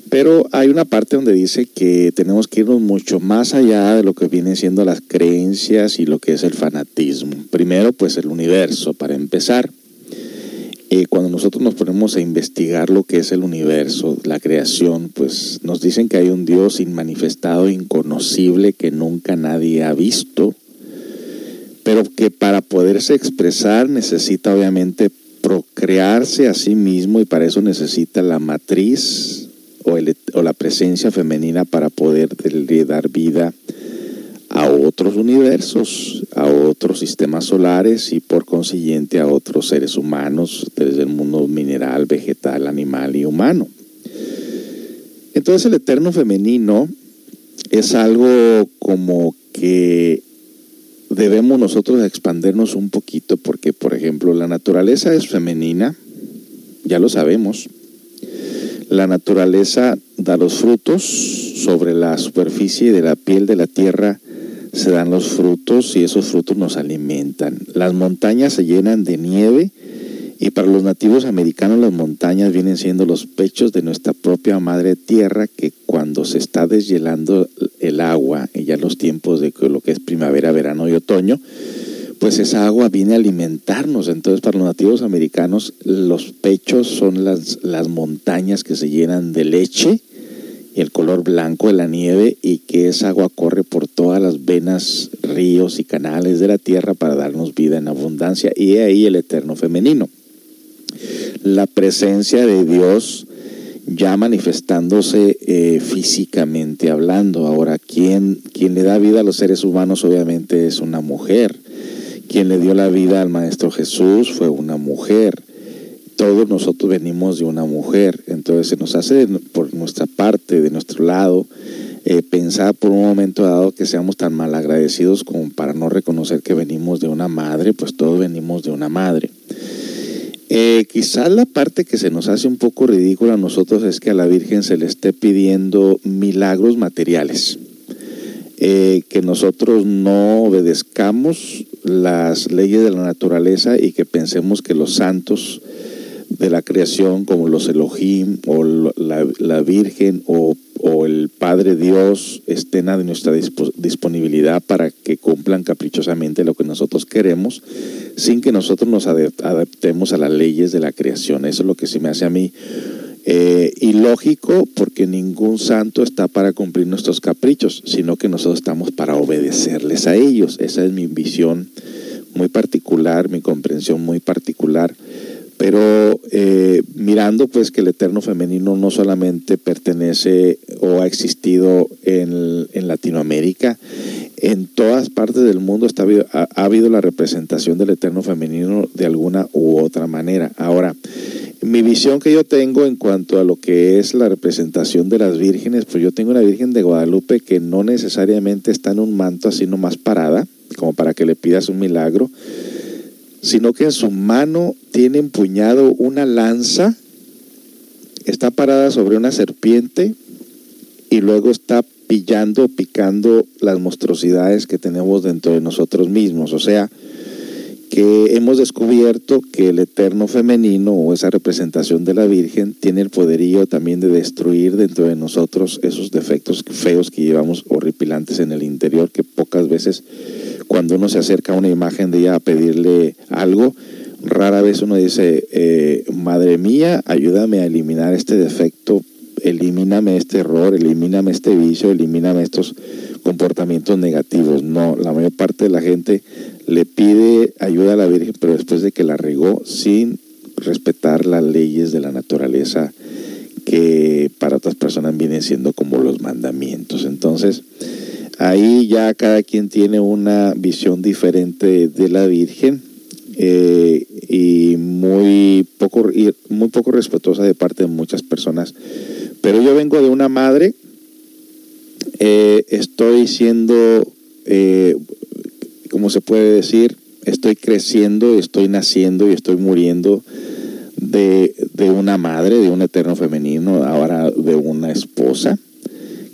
Pero hay una parte donde dice que tenemos que irnos mucho más allá de lo que vienen siendo las creencias y lo que es el fanatismo. Primero, pues el universo, para empezar. Eh, cuando nosotros nos ponemos a investigar lo que es el universo, la creación, pues nos dicen que hay un Dios inmanifestado, inconocible, que nunca nadie ha visto, pero que para poderse expresar necesita obviamente procrearse a sí mismo y para eso necesita la matriz o, la presencia femenina para poder dar vida a otros universos, a otros sistemas solares y por consiguiente a otros seres humanos desde el mundo mineral, vegetal, animal y humano. Entonces el eterno femenino es algo como que debemos nosotros expandernos un poquito porque, por ejemplo, la naturaleza es femenina, ya lo sabemos. La naturaleza da los frutos sobre la superficie de la piel de la tierra se dan los frutos y esos frutos nos alimentan. Las montañas se llenan de nieve y para los nativos americanos las montañas vienen siendo los pechos de nuestra propia madre tierra que cuando se está deshielando el agua y ya los tiempos de lo que es primavera, verano y otoño, pues esa agua viene a alimentarnos. Entonces para los nativos americanos los pechos son las, las montañas que se llenan de leche y el color blanco de la nieve y que esa agua corre por todas las venas, ríos y canales de la tierra para darnos vida en abundancia. Y ahí el eterno femenino. La presencia de Dios ya manifestándose eh, físicamente hablando. Ahora, ¿quién, quien le da vida a los seres humanos obviamente es una mujer. Quien le dio la vida al Maestro Jesús fue una mujer. Todos nosotros venimos de una mujer. Entonces, se nos hace por nuestra parte, de nuestro lado, eh, pensar por un momento dado que seamos tan malagradecidos como para no reconocer que venimos de una madre, pues todos venimos de una madre. Eh, quizás la parte que se nos hace un poco ridícula a nosotros es que a la Virgen se le esté pidiendo milagros materiales. Eh, que nosotros no obedezcamos las leyes de la naturaleza y que pensemos que los santos de la creación como los Elohim o la, la Virgen o, o, el Padre Dios estén a nuestra disponibilidad para que cumplan caprichosamente lo que nosotros queremos sin que nosotros nos adaptemos a las leyes de la creación. Eso es lo que se me hace a mí eh, ilógico porque ningún santo está para cumplir nuestros caprichos, sino que nosotros estamos para obedecerles a ellos. Esa es mi visión muy particular, mi comprensión muy particular. Pero eh, mirando pues que el Eterno Femenino no solamente pertenece o ha existido en, en Latinoamérica, en todas partes del mundo está, ha, ha habido la representación del Eterno Femenino de alguna u otra manera. Ahora, mi visión que yo tengo en cuanto a lo que es la representación de las vírgenes, pues yo tengo una Virgen de Guadalupe que no necesariamente está en un manto así nomás parada, como para que le pidas un milagro, sino que en su mano tiene empuñado una lanza, está parada sobre una serpiente y luego está pillando, picando las monstruosidades que tenemos dentro de nosotros mismos. O sea, que hemos descubierto que el eterno femenino o esa representación de la Virgen tiene el poderío también de destruir dentro de nosotros esos defectos feos que llevamos horripilantes en el interior, que pocas veces cuando uno se acerca a una imagen de ella a pedirle algo, rara vez uno dice, eh, Madre mía, ayúdame a eliminar este defecto, elimíname este error, elimíname este vicio, elimíname estos comportamientos negativos. No, la mayor parte de la gente le pide ayuda a la Virgen, pero después de que la regó sin respetar las leyes de la naturaleza que para otras personas vienen siendo como los mandamientos. Entonces, ahí ya cada quien tiene una visión diferente de la Virgen eh, y muy poco, muy poco respetuosa de parte de muchas personas. Pero yo vengo de una madre eh, estoy siendo, eh, como se puede decir, estoy creciendo, estoy naciendo y estoy muriendo de, de, una madre, de un eterno femenino, ahora de una esposa,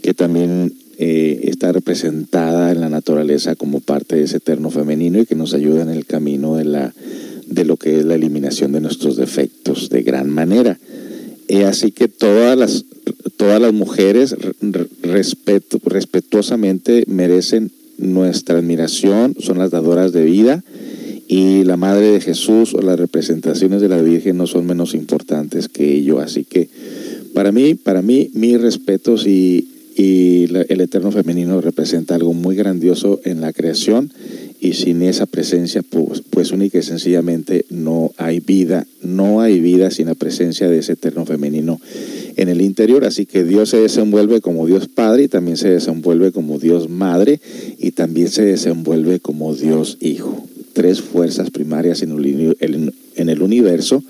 que también eh, está representada en la naturaleza como parte de ese eterno femenino y que nos ayuda en el camino de, la, de lo que es la eliminación de nuestros defectos de gran manera. Y así que todas las, todas las mujeres respeto, respetuosamente merecen nuestra admiración, son las dadoras de vida y la Madre de Jesús o las representaciones de la Virgen no son menos importantes que ello. Así que para mí, para mí, mis respetos y, y el Eterno Femenino representa algo muy grandioso en la creación y sin esa presencia, pues, pues única y sencillamente no hay vida, no hay vida sin la presencia de ese Eterno Femenino en el interior. Así que Dios se desenvuelve como Dios Padre y también se desenvuelve como Dios Madre y también se desenvuelve como Dios Hijo. Tres fuerzas primarias en el universo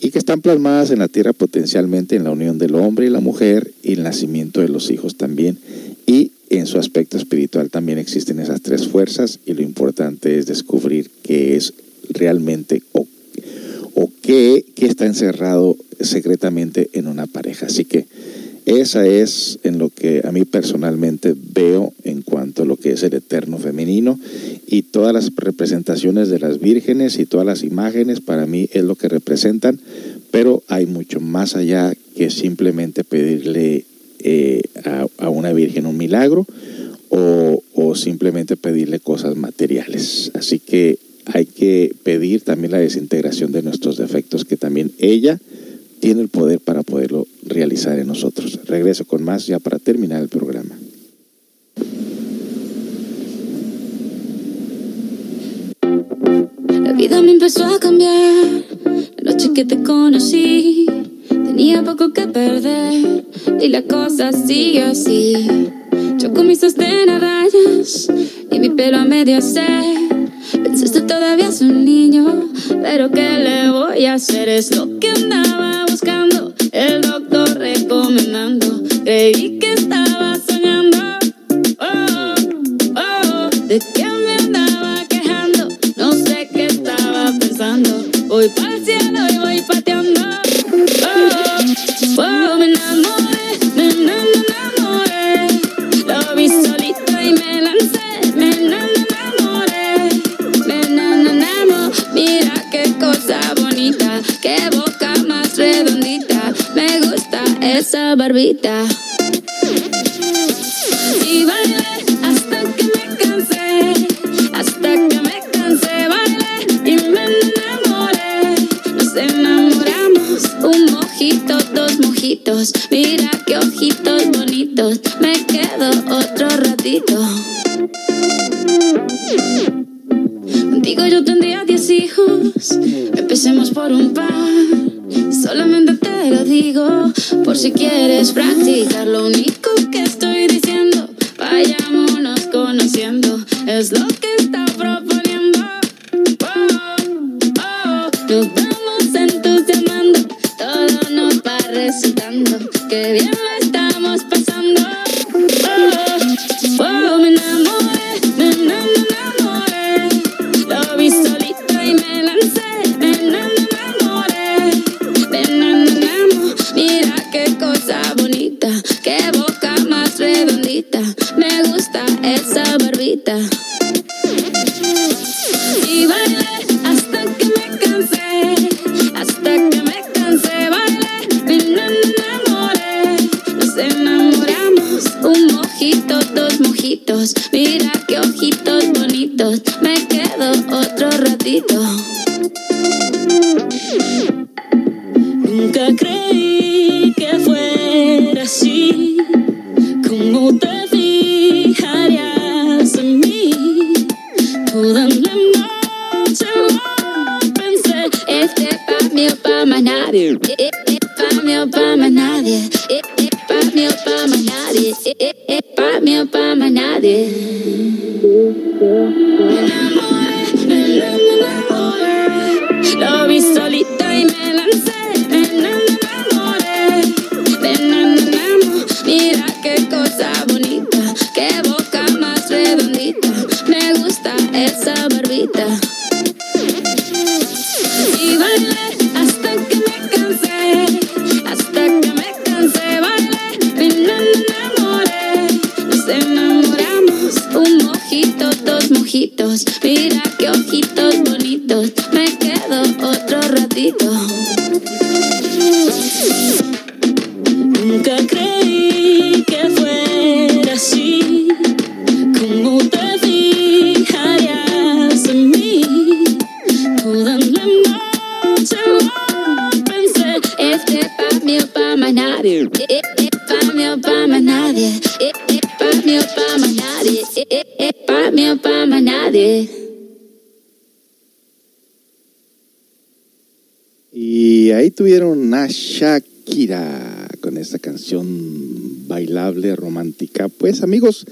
y que están plasmadas en la tierra potencialmente en la unión del hombre y la mujer y el nacimiento de los hijos también. Y en su aspecto espiritual también existen esas tres fuerzas y lo importante es descubrir qué es realmente o, o qué, qué está encerrado secretamente en una pareja. Así que esa es en lo que a mí personalmente veo en cuanto a lo que es el eterno femenino y todas las representaciones de las vírgenes y todas las imágenes para mí es lo que representan, pero hay mucho más allá que simplemente pedirle eh, a, una virgen un milagro o, o simplemente pedirle cosas materiales. Así que hay que pedir también la desintegración de nuestros defectos que también ella tiene el poder para poderlo realizar en nosotros. Regreso con más ya para terminar el programa. La vida me empezó a cambiar la noche que te conocí. Tenía poco que perder y la cosa sigue así. Yo con mi sostén a rayas y mi pelo a medio se. Pensaste todavía es un niño, pero ¿qué le voy a hacer? Es lo que andaba buscando, el doctor recomendando. Creí que estaba soñando. Oh, oh, oh. ¿De qué nadie, eh, eh, eh, nadie. Me enamoré, lo Pues amigos,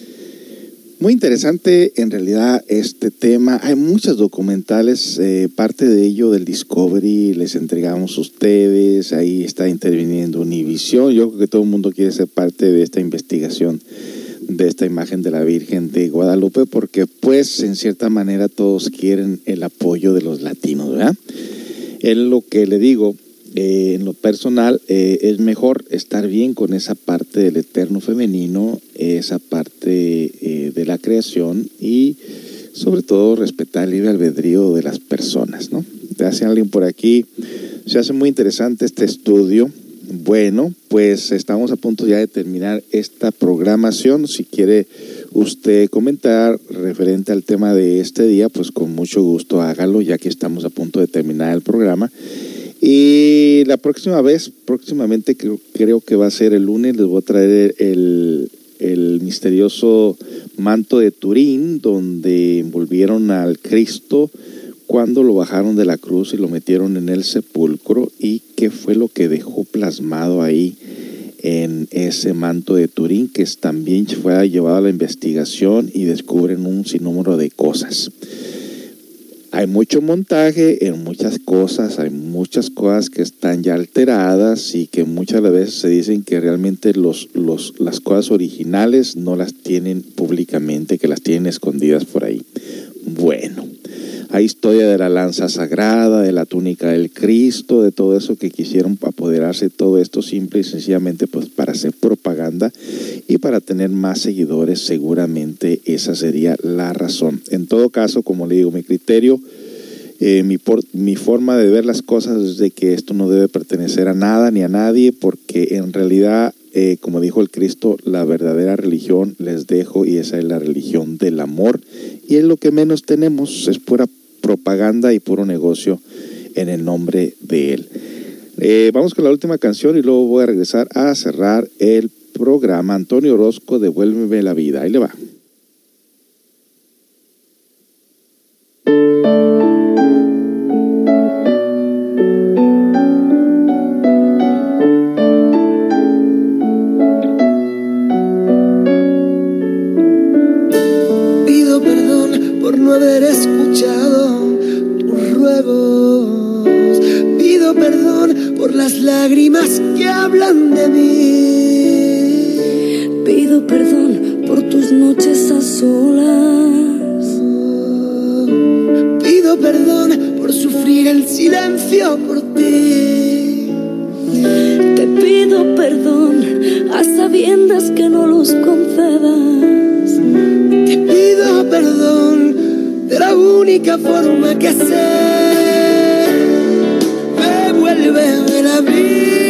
muy interesante en realidad este tema. Hay muchos documentales, eh, parte de ello del Discovery, les entregamos a ustedes. Ahí está interviniendo Univision. Yo creo que todo el mundo quiere ser parte de esta investigación de esta imagen de la Virgen de Guadalupe, porque pues en cierta manera todos quieren el apoyo de los latinos, ¿verdad? Es lo que le digo, eh, en lo personal, eh, es mejor estar bien con esa parte del eterno femenino, esa parte eh, de la creación y sobre todo respetar el libre albedrío de las personas, ¿no? Te hace alguien por aquí, se hace muy interesante este estudio. Bueno, pues estamos a punto ya de terminar esta programación. Si quiere usted comentar referente al tema de este día, pues con mucho gusto hágalo, ya que estamos a punto de terminar el programa. Y la próxima vez, próximamente creo, que va a ser el lunes, les voy a traer el, el misterioso manto de Turín, donde envolvieron al Cristo cuando lo bajaron de la cruz y lo metieron en el sepulcro y qué fue lo que dejó plasmado ahí en ese manto de Turín, que también fue llevado a la investigación y descubren un sinnúmero de cosas. Hay mucho montaje en muchas cosas, hay muchas cosas que están ya alteradas y que muchas veces se dicen que realmente los, los, las cosas originales no las tienen públicamente, que las tienen escondidas por ahí. Bueno, hay historia de la lanza sagrada, de la túnica del Cristo, de todo eso que quisieron apoderarse, todo esto simple y sencillamente pues para hacer propaganda y para tener más seguidores, seguramente esa sería la razón. En todo caso, como le digo, mi criterio Eh, mi, por- mi forma de ver las cosas es de que esto no debe pertenecer a nada ni a nadie, porque en realidad, eh, como dijo el Cristo, la verdadera religión les dejo y esa es la religión del amor. Y es lo que menos tenemos, es pura propaganda y puro negocio en el nombre de Él. Eh, vamos con la última canción y luego voy a regresar a cerrar el programa. Antonio Orozco, devuélveme la vida. Ahí le va. Pido perdón por no haber escuchado Pido perdón por las lágrimas que hablan de mí. Pido perdón por tus noches a solas. Pido perdón por sufrir el silencio por ti. Te pido perdón a sabiendas que no los concedas. Te pido perdón de la única forma que sé. Devuélveme la vida.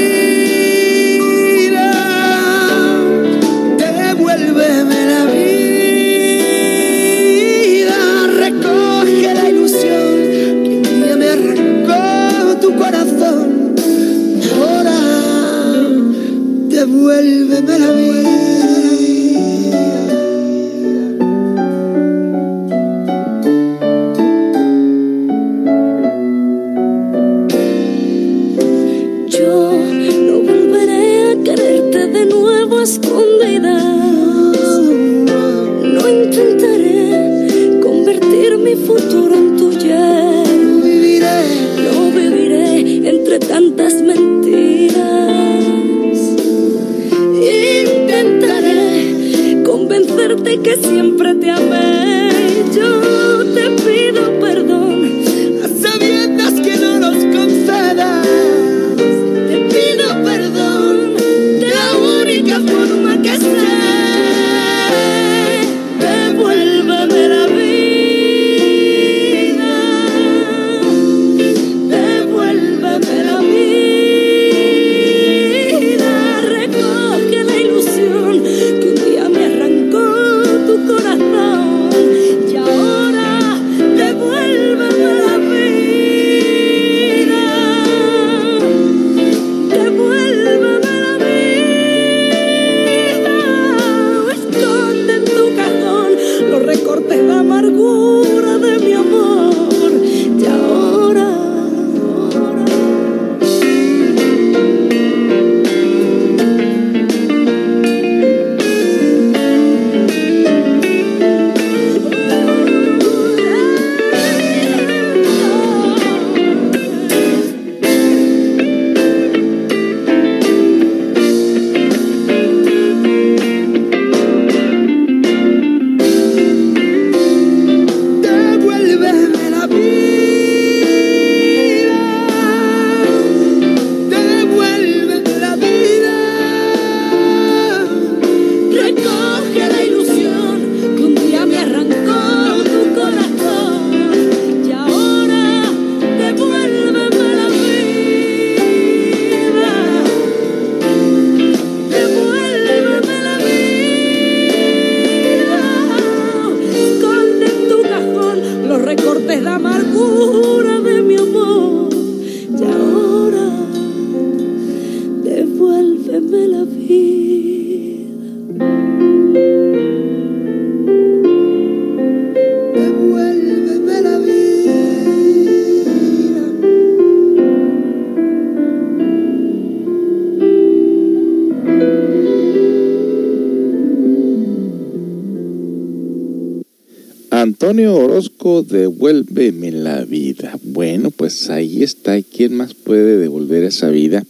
Antonio Orozco, devuélveme la vida. Bueno, pues ahí está. ¿Y quién más puede devolver esa vida?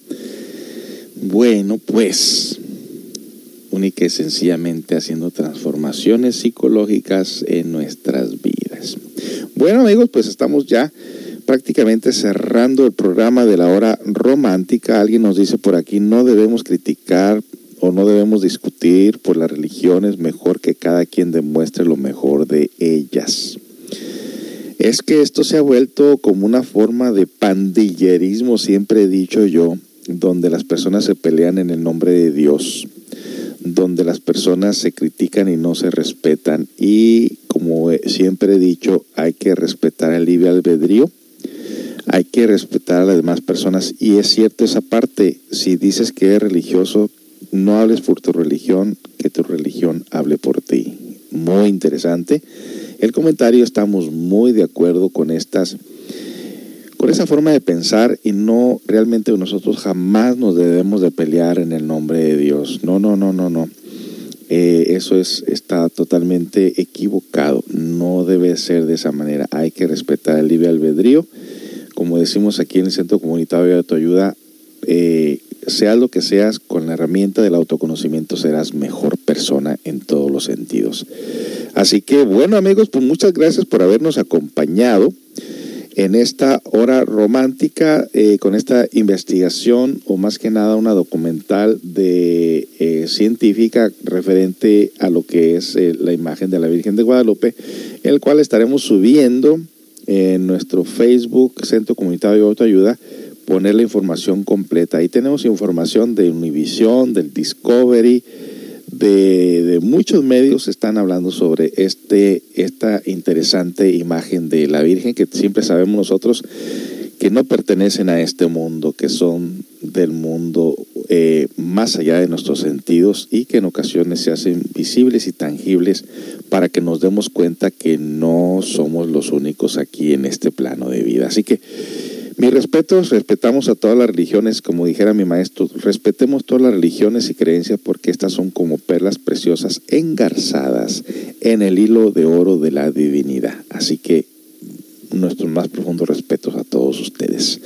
Bueno, pues única y sencillamente haciendo transformaciones psicológicas en nuestras vidas. Bueno amigos, pues estamos ya prácticamente cerrando el programa de la hora romántica. Alguien nos dice por aquí, no debemos criticar o no debemos discutir por las religiones, mejor que cada quien demuestre lo es que esto se ha vuelto como una forma de pandillerismo, siempre he dicho yo, donde las personas se pelean en el nombre de Dios, donde las personas se critican y no se respetan. Y como siempre he dicho, hay que respetar el libre albedrío, hay que respetar a las demás personas. Y es cierto esa parte, si dices que eres religioso, no hables por tu religión, que tu religión hable por ti. Muy interesante. El comentario estamos muy de acuerdo con estas con esa forma de pensar y no realmente nosotros jamás nos debemos de pelear en el nombre de Dios. No, no, no, no, no. Eh, eso es, está totalmente equivocado. No debe ser de esa manera. Hay que respetar el libre albedrío. Como decimos aquí en el Centro Comunitario de Autoayuda, eh, sea lo que seas, con la herramienta del autoconocimiento serás mejor persona en todos los sentidos. Así que bueno amigos, pues muchas gracias por habernos acompañado en esta hora romántica eh, con esta investigación o más que nada una documental de eh, científica referente a lo que es eh, la imagen de la Virgen de Guadalupe, el cual estaremos subiendo en nuestro Facebook Centro Comunitario de Autoayuda poner la información completa. Ahí tenemos información de Univision, del Discovery, de, muchos medios están hablando sobre este, esta interesante imagen de la Virgen que siempre sabemos nosotros que no pertenecen a este mundo, que son del mundo eh, más allá de nuestros sentidos y que en ocasiones se hacen visibles y tangibles para que nos demos cuenta que no somos los únicos aquí en este plano de vida. Así que mi respeto, respetamos a todas las religiones, como dijera mi maestro, respetemos todas las religiones y creencias porque estas son como perlas preciosas engarzadas en el hilo de oro de la divinidad. Así que nuestros más profundos respetos a todos ustedes.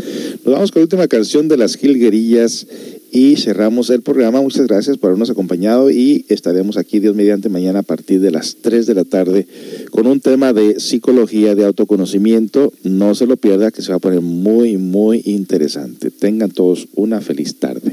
Nos vamos con la última canción de las Gilguerillas y cerramos el programa. Muchas gracias por habernos acompañado y estaremos aquí Dios mediante mañana a partir de las 3 de la tarde con un tema de psicología de autoconocimiento. No se lo pierda que se va a poner muy, muy interesante. Tengan todos una feliz tarde.